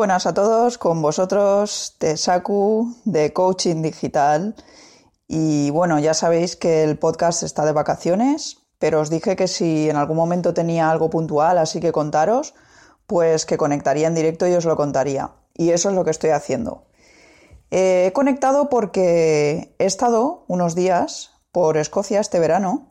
buenas a todos, con vosotros Tesaku de Coaching Digital. Y bueno, ya sabéis que el podcast está de vacaciones, pero os dije que si en algún momento tenía algo puntual, así que contaros, pues que conectaría en directo y os lo contaría. Y eso es lo que estoy haciendo. he conectado porque he estado unos días por Escocia este verano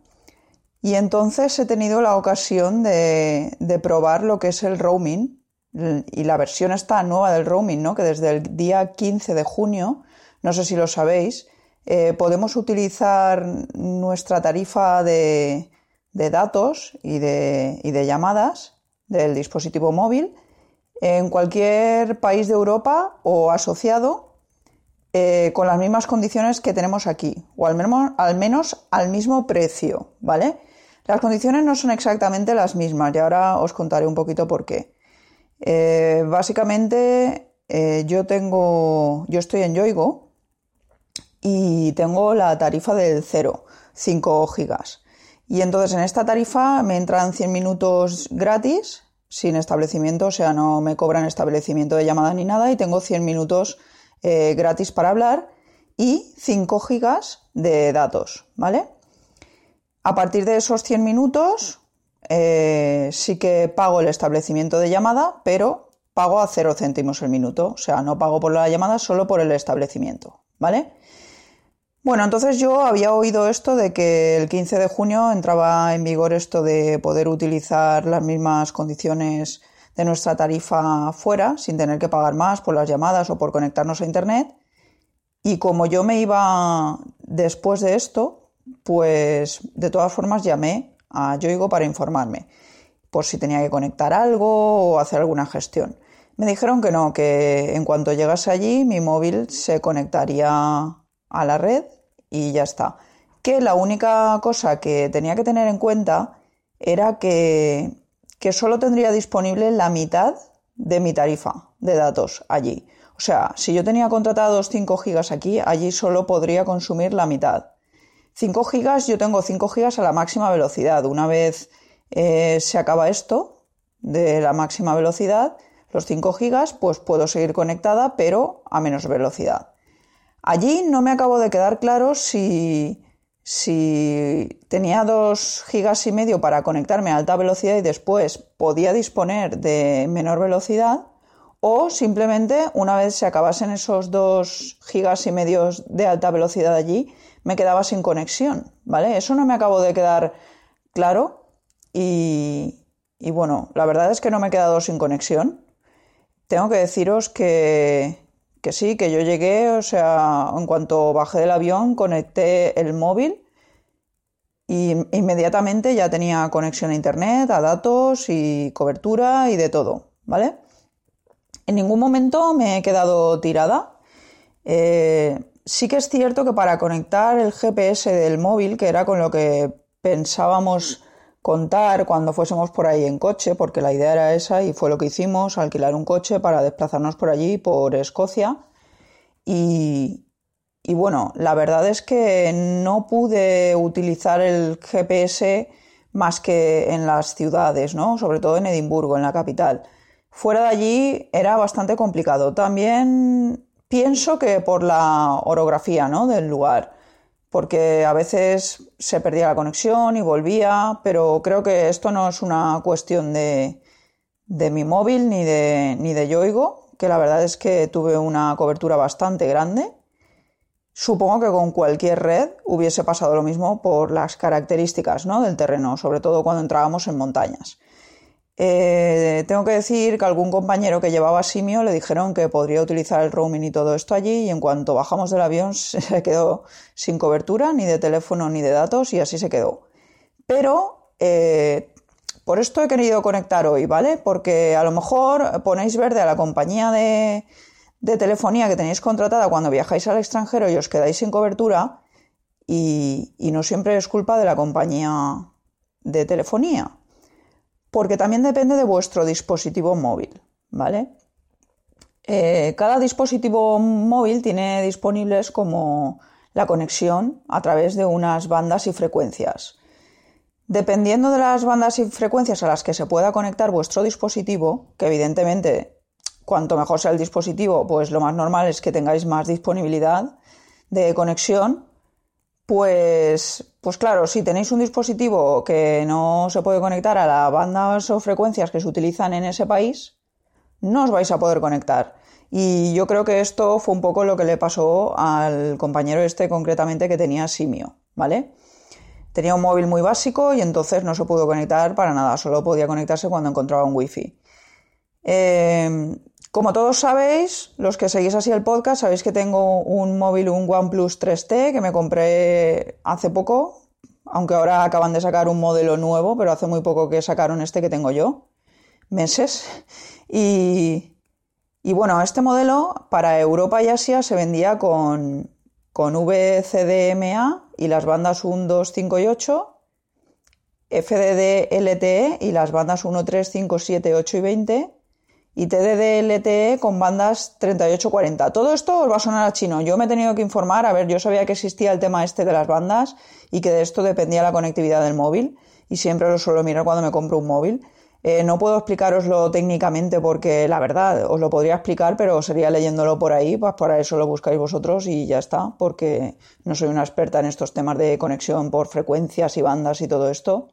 y entonces he tenido la ocasión de, de probar lo que es el roaming y la versión está nueva del roaming, ¿no? que desde el día 15 de junio, no sé si lo sabéis, eh, podemos utilizar nuestra tarifa de, datos y de, llamadas del dispositivo móvil en cualquier país de Europa o asociado eh, con las mismas condiciones que tenemos aquí, o al menos, al menos al mismo precio, ¿vale? Las condiciones no son exactamente las mismas y ahora os contaré un poquito por qué. Eh, básicamente, eh, yo tengo, yo estoy en Yoigo y tengo la tarifa del 0, 5 gigas. Y entonces en esta tarifa me entran 100 minutos gratis, sin establecimiento, o sea, no me cobran establecimiento de llamada ni nada, y tengo 100 minutos eh, gratis para hablar y 5 gigas de datos, ¿vale? A partir de esos 100 minutos, eh, sí que pago el establecimiento de llamada, pero pago a cero céntimos el minuto. O sea, no pago por la llamada, solo por el establecimiento. ¿Vale? Bueno, entonces yo había oído esto de que el 15 de junio entraba en vigor esto de poder utilizar las mismas condiciones de nuestra tarifa fuera, sin tener que pagar más por las llamadas o por conectarnos a Internet. Y como yo me iba después de esto, pues de todas formas llamé a Yoigo para informarme por si tenía que conectar algo o hacer alguna gestión. Me dijeron que no, que en cuanto llegase allí mi móvil se conectaría a la red y ya está. Que la única cosa que tenía que tener en cuenta era que, que solo tendría disponible la mitad de mi tarifa de datos allí. O sea, si yo tenía contratados 5 gigas aquí, allí solo podría consumir la mitad. 5 gigas, yo tengo 5 gigas a la máxima velocidad. Una vez eh, se acaba esto de la máxima velocidad, los 5 gigas, pues puedo seguir conectada, pero a menos velocidad. Allí no me acabo de quedar claro si, si tenía 2 gigas y medio para conectarme a alta velocidad y después podía disponer de menor velocidad o simplemente una vez se acabasen esos 2 gigas y medio de alta velocidad allí, me quedaba sin conexión, ¿vale? Eso no me acabo de quedar claro y, bueno, la verdad es que no me he quedado sin conexión. Tengo que deciros que, que sí, que yo llegué, o sea, en cuanto bajé del avión, conecté el móvil y inmediatamente ya tenía conexión a internet, a datos y cobertura y de todo, ¿vale? En ningún momento me he quedado tirada. Eh, sí que es cierto que para conectar el GPS del móvil, que era con lo que pensábamos contar cuando fuésemos por ahí en coche, porque la idea era esa y fue lo que hicimos, alquilar un coche para desplazarnos por allí, por Escocia. Y, y bueno, la verdad es que no pude utilizar el GPS más que en las ciudades, ¿no? Sobre todo en Edimburgo, en la capital. Fuera de allí era bastante complicado. También Pienso que por la orografía ¿no? del lugar, porque a veces se perdía la conexión y volvía, pero creo que esto no es una cuestión de, de mi móvil ni de, ni de Yoigo, que la verdad es que tuve una cobertura bastante grande. Supongo que con cualquier red hubiese pasado lo mismo por las características ¿no? del terreno, sobre todo cuando entrábamos en montañas. Eh, tengo que decir que algún compañero que llevaba Simio le dijeron que podría utilizar el roaming y todo esto allí y en cuanto bajamos del avión se quedó sin cobertura ni de teléfono ni de datos y así se quedó. Pero eh, por esto he querido conectar hoy, ¿vale? Porque a lo mejor ponéis verde a la compañía de, telefonía que tenéis contratada cuando viajáis al extranjero y os quedáis sin cobertura y no siempre es culpa de la compañía de telefonía porque también depende de vuestro dispositivo móvil, ¿vale? Eh, cada dispositivo móvil tiene disponibles como la conexión a través de unas bandas y frecuencias. Dependiendo de las bandas y frecuencias a las que se pueda conectar vuestro dispositivo, que evidentemente cuanto mejor sea el dispositivo, pues lo más normal es que tengáis más disponibilidad de conexión. Pues, pues claro, si tenéis un dispositivo que no se puede conectar a las bandas o frecuencias que se utilizan en ese país, no os vais a poder conectar. Y yo creo que esto fue un poco lo que le pasó al compañero este concretamente que tenía Simio, ¿vale? Tenía un móvil muy básico y entonces no se pudo conectar para nada, solo podía conectarse cuando encontraba un wifi. Em, como todos sabéis, los que seguís así el podcast, sabéis que tengo un móvil, un OnePlus 3T que me compré hace poco, aunque ahora acaban de sacar un modelo nuevo, pero hace muy poco que sacaron este que tengo yo, meses. Y, y bueno, este modelo para Europa y Asia se vendía con, con VCDMA y las bandas 1, 2, 5 y 8, FDD LTE y las bandas 1, 3, 5, 7, 8 y 20, y TDD LTE con bandas 38, 40. Todo esto os va a sonar a chino. Yo me he tenido que informar, a ver, yo sabía que existía el tema este de las bandas y que de esto dependía la conectividad del móvil, y siempre lo suelo mirar cuando me compro un móvil. Eh, no puedo explicaroslo técnicamente porque la verdad os lo podría explicar, pero sería leyéndolo por ahí, pues para eso lo buscáis vosotros y ya está, porque no soy una experta en estos temas de conexión por frecuencias y bandas y todo esto.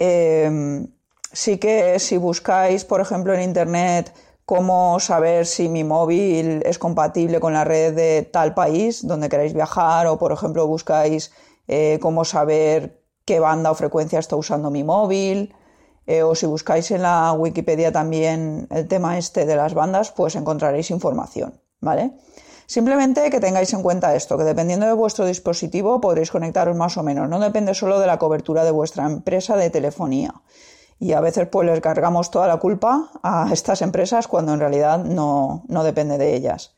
Eh, sí que si buscáis, por ejemplo, en internet cómo saber si mi móvil es compatible con la red de tal país donde queráis viajar, o por ejemplo buscáis eh, cómo saber qué banda o frecuencia está usando mi móvil eh, o si buscáis en la Wikipedia también el tema este de las bandas, pues encontraréis información, ¿vale? Simplemente que tengáis en cuenta esto, que dependiendo de vuestro dispositivo podréis conectaros más o menos, no depende solo de la cobertura de vuestra empresa de telefonía. Y a veces pues les cargamos toda la culpa a estas empresas cuando en realidad no, no depende de ellas.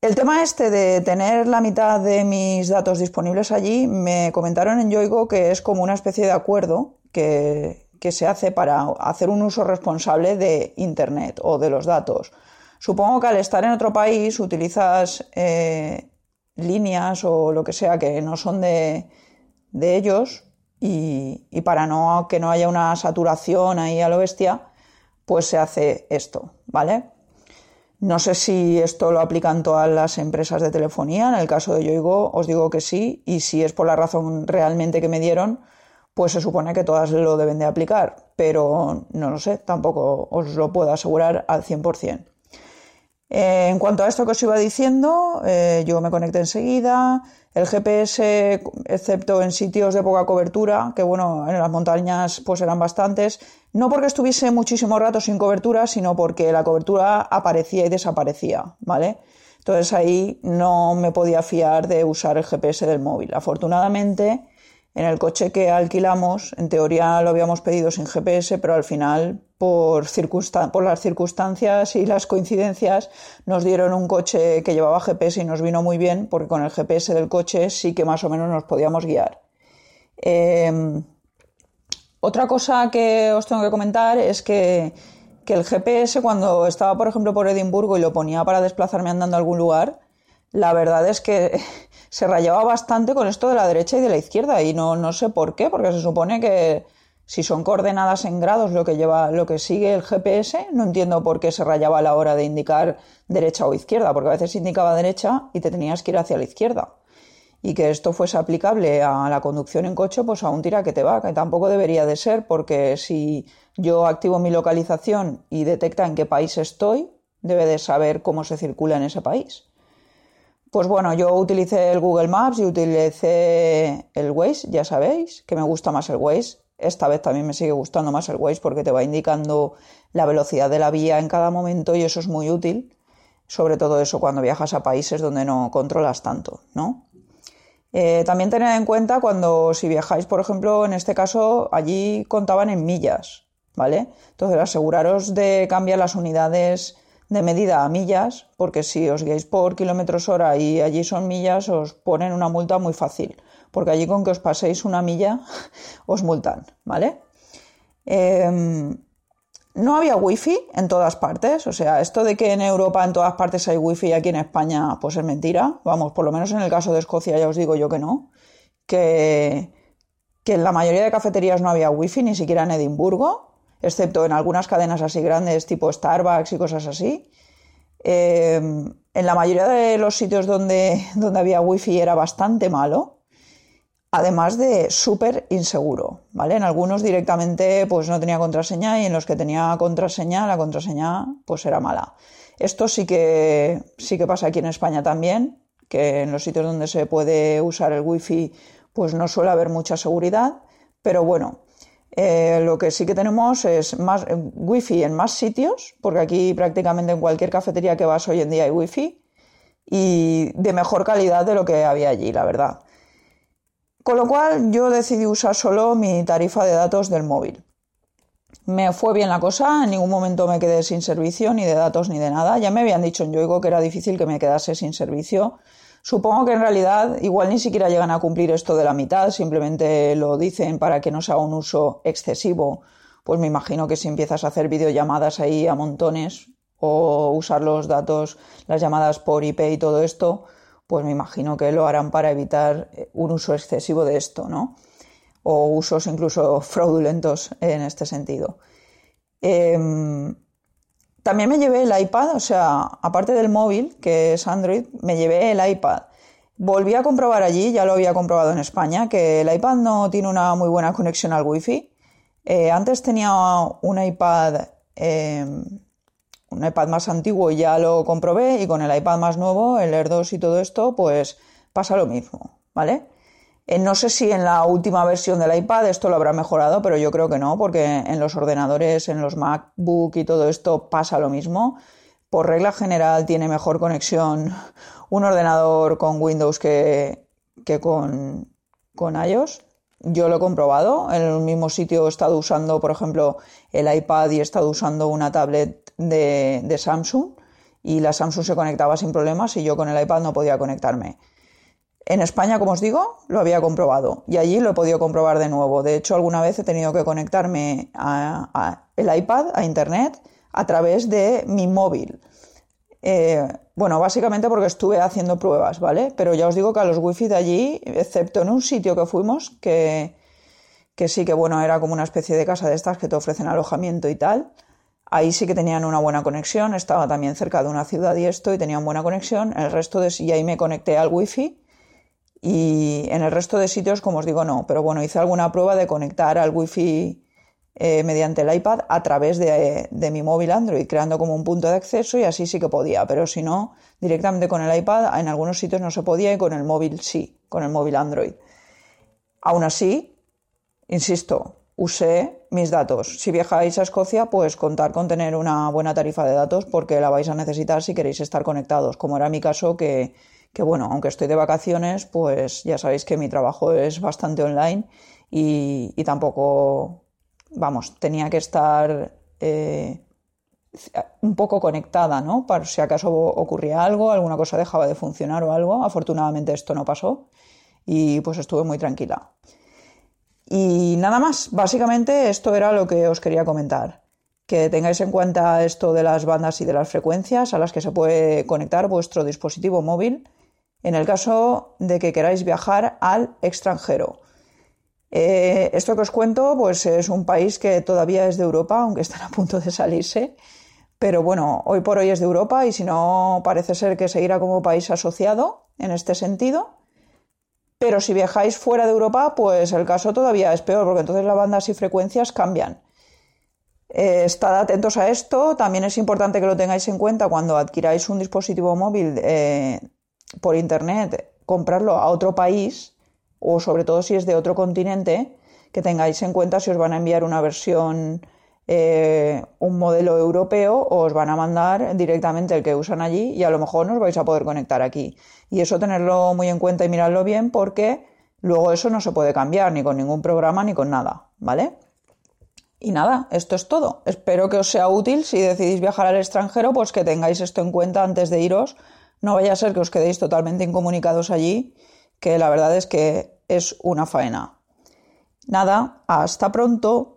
El tema este de tener la mitad de mis datos disponibles allí, me comentaron en Yoigo que es como una especie de acuerdo que, que se hace para hacer un uso responsable de Internet o de los datos. Supongo que al estar en otro país utilizas eh, líneas o lo que sea que no son de, ellos y, para no, que no haya una saturación ahí a lo bestia, pues se hace esto, ¿vale? No sé si esto lo aplican todas las empresas de telefonía. En el caso de Yoigo os digo que sí. Y si es por la razón realmente que me dieron, pues se supone que todas lo deben de aplicar, pero no lo sé, tampoco os lo puedo asegurar al 100%. Eh, en cuanto a esto que os iba diciendo, eh, yo me conecté enseguida. El GPS, excepto en sitios de poca cobertura, que bueno, en las montañas pues eran bastantes, no porque estuviese muchísimo rato sin cobertura, sino porque la cobertura aparecía y desaparecía, ¿vale? Entonces ahí no me podía fiar de usar el GPS del móvil. Afortunadamente, en el coche que alquilamos, en teoría lo habíamos pedido sin GPS, pero al final, por, las circunstancias y las coincidencias, nos dieron un coche que llevaba GPS y nos vino muy bien, porque con el GPS del coche sí que más o menos nos podíamos guiar. Em, otra cosa que os tengo que comentar es que, que el GPS, cuando estaba, por ejemplo, por Edimburgo y lo ponía para desplazarme andando a algún lugar, la verdad es que se rayaba bastante con esto de la derecha y de la izquierda y no, no sé por qué, porque se supone que si son coordenadas en grados lo que lleva, lo que sigue el GPS, no entiendo por qué se rayaba a la hora de indicar derecha o izquierda, porque a veces indicaba derecha y te tenías que ir hacia la izquierda. Y que esto fuese aplicable a la conducción en coche, pues a un tira que te va, que tampoco debería de ser, porque si yo activo mi localización y detecta en qué país estoy, debe de saber cómo se circula en ese país. Pues bueno, yo utilicé el Google Maps y utilicé el Waze, ya sabéis, que me gusta más el Waze. Esta vez también me sigue gustando más el Waze porque te va indicando la velocidad de la vía en cada momento y eso es muy útil, sobre todo eso cuando viajas a países donde no controlas tanto, ¿no? Eh, también tened en cuenta cuando si viajáis, por ejemplo, en este caso, allí contaban en millas, ¿vale? Entonces aseguraros de cambiar las unidades de medida a millas, porque si os guiáis por kilómetros hora y allí son millas, os ponen una multa muy fácil, porque allí con que os paséis una milla os multan, ¿vale? Em, no había wifi en todas partes, o sea, esto de que en Europa en todas partes hay wifi y aquí en España pues es mentira, vamos, por lo menos en el caso de Escocia ya os digo yo que no, que, que en la mayoría de cafeterías no había wifi, ni siquiera en Edimburgo, excepto en algunas cadenas así grandes tipo Starbucks y cosas así. Eh, en la mayoría de los sitios donde, donde había wifi era bastante malo, además de súper inseguro, ¿vale? En algunos directamente pues no tenía contraseña y en los que tenía contraseña, la contraseña pues era mala. Esto sí que, sí que pasa aquí en España también, que en los sitios donde se puede usar el wifi pues no suele haber mucha seguridad, pero bueno, eh, lo que sí que tenemos es más eh, wifi en más sitios, porque aquí prácticamente en cualquier cafetería que vas hoy en día hay wifi y de mejor calidad de lo que había allí, la verdad. Con lo cual yo decidí usar solo mi tarifa de datos del móvil. Me fue bien la cosa, en ningún momento me quedé sin servicio, ni de datos ni de nada. Ya me habían dicho en Yoigo que era difícil que me quedase sin servicio, Supongo que en realidad igual ni siquiera llegan a cumplir esto de la mitad, simplemente lo dicen para que no se haga un uso excesivo. Pues me imagino que si empiezas a hacer videollamadas ahí a montones o usar los datos, las llamadas por IP y todo esto, pues me imagino que lo harán para evitar un uso excesivo de esto, ¿no? O usos incluso fraudulentos en este sentido. Em, también me llevé el iPad, o sea, aparte del móvil, que es Android, me llevé el iPad. Volví a comprobar allí, ya lo había comprobado en España, que el iPad no tiene una muy buena conexión al Wi-Fi. Eh, antes tenía un iPad, em, un iPad más antiguo y ya lo comprobé, y con el iPad más nuevo, el Air 2 y todo esto, pues pasa lo mismo, ¿vale? Eh, no sé si en la última versión del iPad esto lo habrá mejorado, pero yo creo que no, porque en los ordenadores, en los MacBook y todo esto pasa lo mismo. Por regla general tiene mejor conexión un ordenador con Windows que, con, con iOS. Yo lo he comprobado. En el mismo sitio he estado usando, por ejemplo, el iPad y he estado usando una tablet de Samsung y la Samsung se conectaba sin problemas y yo con el iPad no podía conectarme. En España, como os digo, lo había comprobado y allí lo he podido comprobar de nuevo. De hecho, alguna vez he tenido que conectarme a, el iPad, a Internet, a través de mi móvil. Eh, bueno, básicamente porque estuve haciendo pruebas, ¿vale? Pero ya os digo que a los wifi de allí, excepto en un sitio que fuimos, que, que sí que, bueno, era como una especie de casa de estas que te ofrecen alojamiento y tal, ahí sí que tenían una buena conexión, estaba también cerca de una ciudad y esto, y tenían buena conexión. El resto de y ahí me conecté al wifi y en el resto de sitios, como os digo, no. Pero bueno, hice alguna prueba de conectar al wifi eh, mediante el iPad a través de, mi móvil Android, creando como un punto de acceso y así sí que podía. Pero si no, directamente con el iPad en algunos sitios no se podía y con el móvil sí, con el móvil Android. Aún así, insisto, usé mis datos. Si viajáis a Escocia, pues contar con tener una buena tarifa de datos porque la vais a necesitar si queréis estar conectados, como era mi caso que que bueno, aunque estoy de vacaciones, pues ya sabéis que mi trabajo es bastante online y, tampoco, vamos, tenía que estar eh, un poco conectada, ¿no? Para si acaso ocurría algo, alguna cosa dejaba de funcionar o algo. Afortunadamente esto no pasó y pues estuve muy tranquila. Y nada más, básicamente esto era lo que os quería comentar. Que tengáis en cuenta esto de las bandas y de las frecuencias a las que se puede conectar vuestro dispositivo móvil en el caso de que queráis viajar al extranjero. Eh, esto que os cuento, pues es un país que todavía es de Europa, aunque están a punto de salirse. Pero bueno, hoy por hoy es de Europa y si no, parece ser que seguirá como país asociado en este sentido. Pero si viajáis fuera de Europa, pues el caso todavía es peor, porque entonces las bandas y frecuencias cambian. Eh, estad atentos a esto. También es importante que lo tengáis en cuenta cuando adquiráis un dispositivo móvil eh, por internet comprarlo a otro país o sobre todo si es de otro continente, que tengáis en cuenta si os van a enviar una versión, eh, un modelo europeo o os van a mandar directamente el que usan allí y a lo mejor no os vais a poder conectar aquí. Y eso tenerlo muy en cuenta y mirarlo bien porque luego eso no se puede cambiar ni con ningún programa ni con nada, ¿vale? Y nada, esto es todo. Espero que os sea útil si decidís viajar al extranjero, pues que tengáis esto en cuenta antes de iros no vaya a ser que os quedéis totalmente incomunicados allí, que la verdad es que es una faena. Nada, hasta pronto.